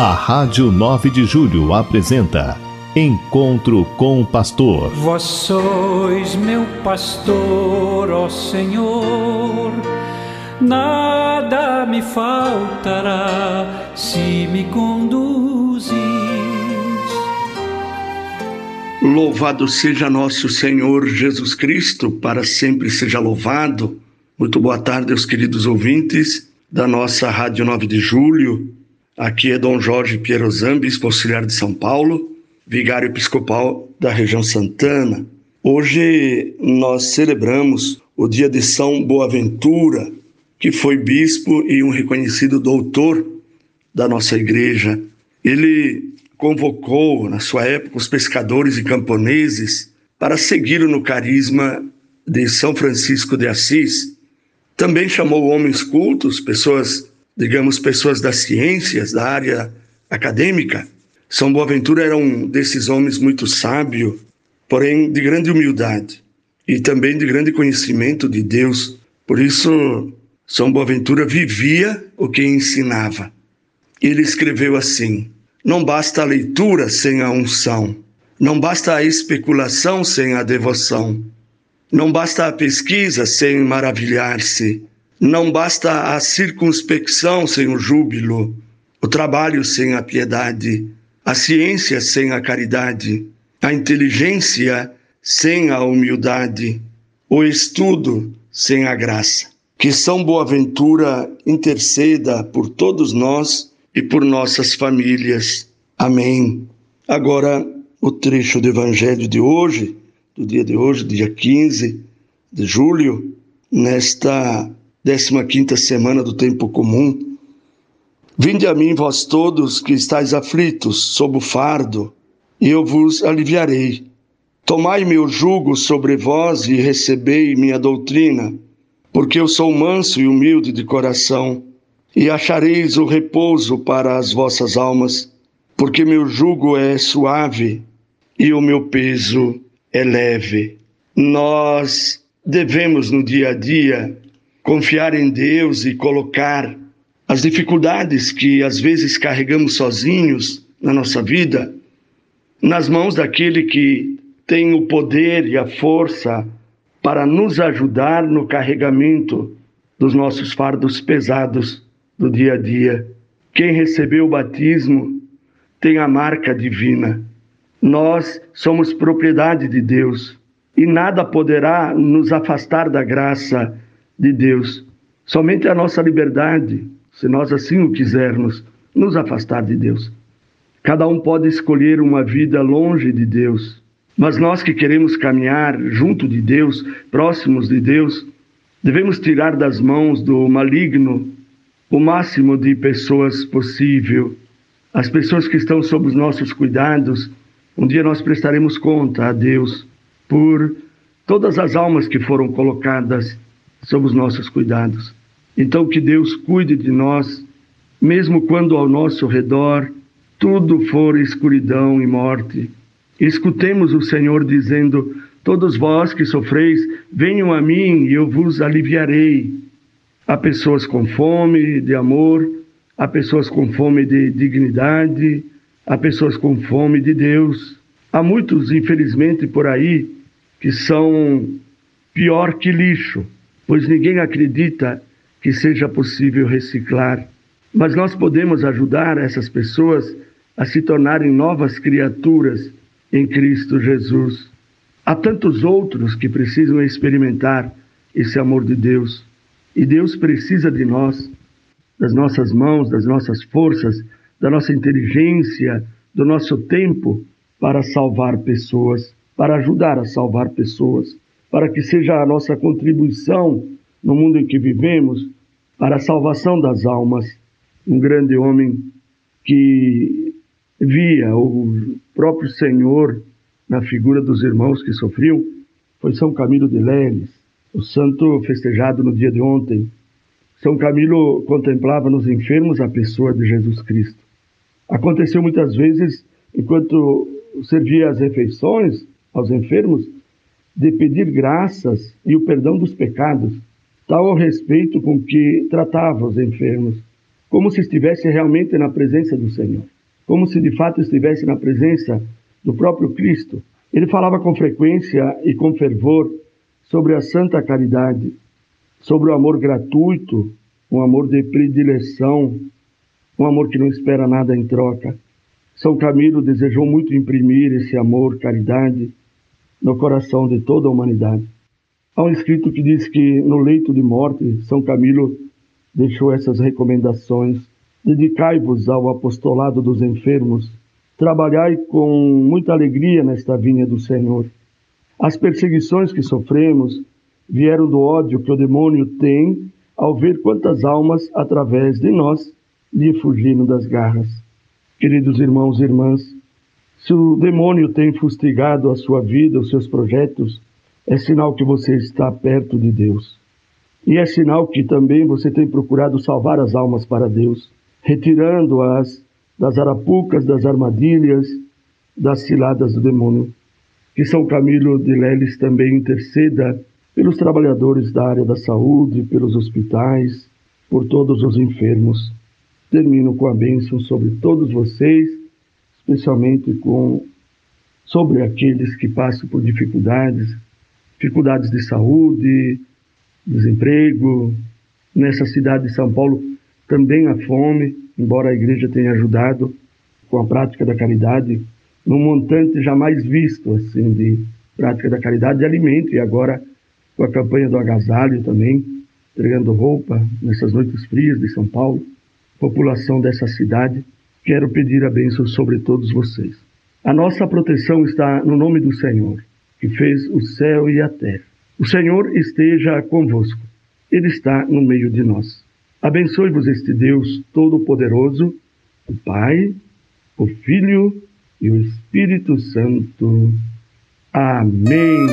A Rádio 9 de Julho apresenta Encontro com o Pastor. Vós sois meu pastor, ó Senhor, nada me faltará se me conduzis. Louvado seja nosso Senhor Jesus Cristo, para sempre seja louvado. Muito boa tarde aos queridos ouvintes da nossa Rádio 9 de Julho Aqui é Dom Jorge Piero Zambis, auxiliar de São Paulo, vigário episcopal da região Santana. Hoje nós celebramos o dia de São Boaventura, que foi bispo e um reconhecido doutor da nossa igreja. Ele convocou, na sua época, os pescadores e camponeses para seguir no carisma de São Francisco de Assis. Também chamou homens cultos, pessoas digamos, pessoas das ciências, da área acadêmica. São Boaventura era um desses homens muito sábio, porém de grande humildade e também de grande conhecimento de Deus. Por isso, São Boaventura vivia o que ensinava. Ele escreveu assim: Não basta a leitura sem a unção, não basta a especulação sem a devoção, não basta a pesquisa sem maravilhar-se, não basta a circunspecção sem o júbilo, o trabalho sem a piedade, a ciência sem a caridade, a inteligência sem a humildade, o estudo sem a graça. Que São Boaventura interceda por todos nós e por nossas famílias. Amém. Agora, o trecho do Evangelho de hoje, do dia de hoje, dia 15 de julho, nesta 15 quinta semana do tempo comum. Vinde a mim, vós todos que estáis aflitos, sob o fardo, e eu vos aliviarei. Tomai meu jugo sobre vós e recebei minha doutrina, porque eu sou manso e humilde de coração, e achareis o repouso para as vossas almas, porque meu jugo é suave e o meu peso é leve. Nós devemos no dia a dia confiar em Deus e colocar as dificuldades que às vezes carregamos sozinhos na nossa vida nas mãos daquele que tem o poder e a força para nos ajudar no carregamento dos nossos fardos pesados do dia a dia. Quem recebeu o batismo tem a marca divina. Nós somos propriedade de Deus e nada poderá nos afastar da graça de Deus. Somente a nossa liberdade, se nós assim o quisermos, nos afastar de Deus. Cada um pode escolher uma vida longe de Deus, mas nós que queremos caminhar junto de Deus, próximos de Deus, devemos tirar das mãos do maligno o máximo de pessoas possível. As pessoas que estão sob os nossos cuidados, um dia nós prestaremos conta a Deus por todas as almas que foram colocadas sob os nossos cuidados. Então, que Deus cuide de nós, mesmo quando ao nosso redor tudo for escuridão e morte. Escutemos o Senhor dizendo: Todos vós que sofreis, venham a mim e eu vos aliviarei. Há pessoas com fome de amor, há pessoas com fome de dignidade, há pessoas com fome de Deus. Há muitos, infelizmente, por aí que são pior que lixo pois ninguém acredita que seja possível reciclar. Mas nós podemos ajudar essas pessoas a se tornarem novas criaturas em Cristo Jesus. Há tantos outros que precisam experimentar esse amor de Deus. E Deus precisa de nós, das nossas mãos, das nossas forças, da nossa inteligência, do nosso tempo para salvar pessoas, para ajudar a salvar pessoas para que seja a nossa contribuição no mundo em que vivemos para a salvação das almas. Um grande homem que via o próprio Senhor na figura dos irmãos que sofriam foi São Camilo de Leles, o santo festejado no dia de ontem. São Camilo contemplava nos enfermos a pessoa de Jesus Cristo. Aconteceu muitas vezes, enquanto servia as refeições aos enfermos, de pedir graças e o perdão dos pecados, tal o respeito com que tratava os enfermos, como se estivesse realmente na presença do Senhor, como se de fato estivesse na presença do próprio Cristo. Ele falava com frequência e com fervor sobre a santa caridade, sobre o amor gratuito, um amor de predileção, um amor que não espera nada em troca. São Camilo desejou muito imprimir esse amor, caridade, no coração de toda a humanidade. Há um escrito que diz que no leito de morte, São Camilo deixou essas recomendações: Dedicai-vos ao apostolado dos enfermos, trabalhai com muita alegria nesta vinha do Senhor. As perseguições que sofremos vieram do ódio que o demônio tem ao ver quantas almas, através de nós, lhe fugiram das garras. Queridos irmãos e irmãs, se o demônio tem fustigado a sua vida, os seus projetos, é sinal que você está perto de Deus. E é sinal que também você tem procurado salvar as almas para Deus, retirando-as das arapucas, das armadilhas, das ciladas do demônio. Que São Camilo de Leles também interceda pelos trabalhadores da área da saúde, pelos hospitais, por todos os enfermos. Termino com a bênção sobre todos vocês especialmente com sobre aqueles que passam por dificuldades, dificuldades de saúde, desemprego. Nessa cidade de São Paulo também a fome, embora a igreja tenha ajudado com a prática da caridade, num montante jamais visto assim de prática da caridade de alimento e agora com a campanha do agasalho também, entregando roupa nessas noites frias de São Paulo, população dessa cidade quero pedir a bênção sobre todos vocês. A nossa proteção está no nome do Senhor, que fez o céu e a terra. O Senhor esteja convosco, Ele está no meio de nós. Abençoe-vos este Deus Todo-Poderoso, o Pai, o Filho e o Espírito Santo. Amém.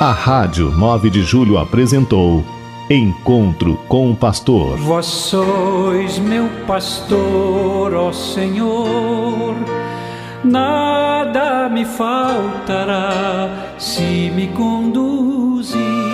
A Rádio 9 de Julho apresentou Encontro com o Pastor. Vós sois meu pastor, ó Senhor, nada me faltará se me conduzir